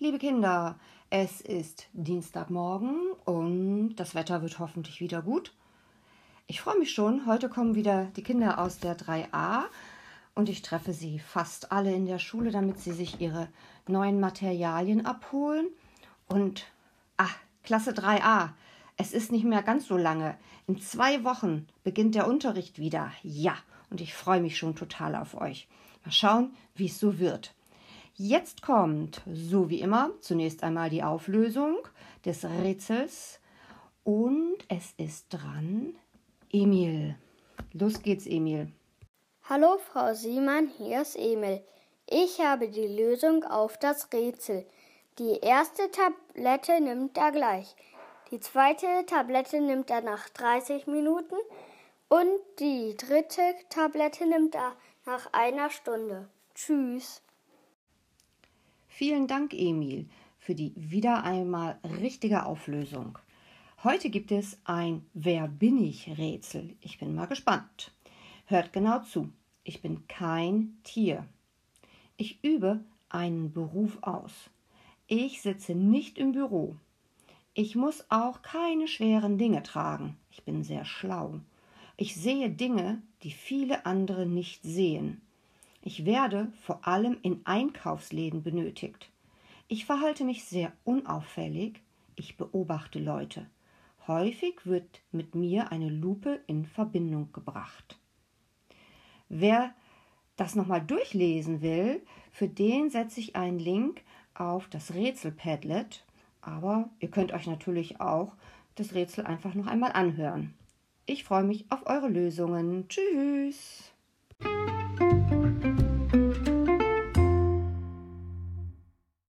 Kinder, es ist Dienstagmorgen und das Wetter wird hoffentlich wieder gut. Ich freue mich schon, heute kommen wieder die Kinder aus der 3a und ich treffe sie fast alle in der Schule, damit sie sich ihre neuen Materialien abholen. Und, ah, Klasse 3a, es ist nicht mehr ganz so lange. In zwei Wochen beginnt der Unterricht wieder. Ja, und ich freue mich schon total auf euch. Mal schauen, wie es so wird. Jetzt kommt, so wie immer, zunächst einmal die Auflösung des Rätsels und es ist dran Emil. Los geht's, Emil. Hallo, Frau Siemann, hier ist Emil. Ich habe die Lösung auf das Rätsel. Die erste Tablette nimmt er gleich. Die zweite Tablette nimmt er nach 30 Minuten und die dritte Tablette nimmt er nach einer Stunde. Tschüss. Vielen Dank, Emil, für die wieder einmal richtige Auflösung. Heute gibt es ein Wer bin ich Rätsel. Ich bin mal gespannt. Hört genau zu. Ich bin kein Tier. Ich übe einen Beruf aus. Ich sitze nicht im Büro. Ich muss auch keine schweren Dinge tragen. Ich bin sehr schlau. Ich sehe Dinge, die viele andere nicht sehen. Ich werde vor allem in Einkaufsläden benötigt. Ich verhalte mich sehr unauffällig. Ich beobachte Leute. Häufig wird mit mir eine Lupe in Verbindung gebracht. Wer das nochmal durchlesen will, für den setze ich einen Link auf das Rätsel-Padlet. Aber ihr könnt euch natürlich auch das Rätsel einfach noch einmal anhören. Ich freue mich auf eure Lösungen. Tschüss!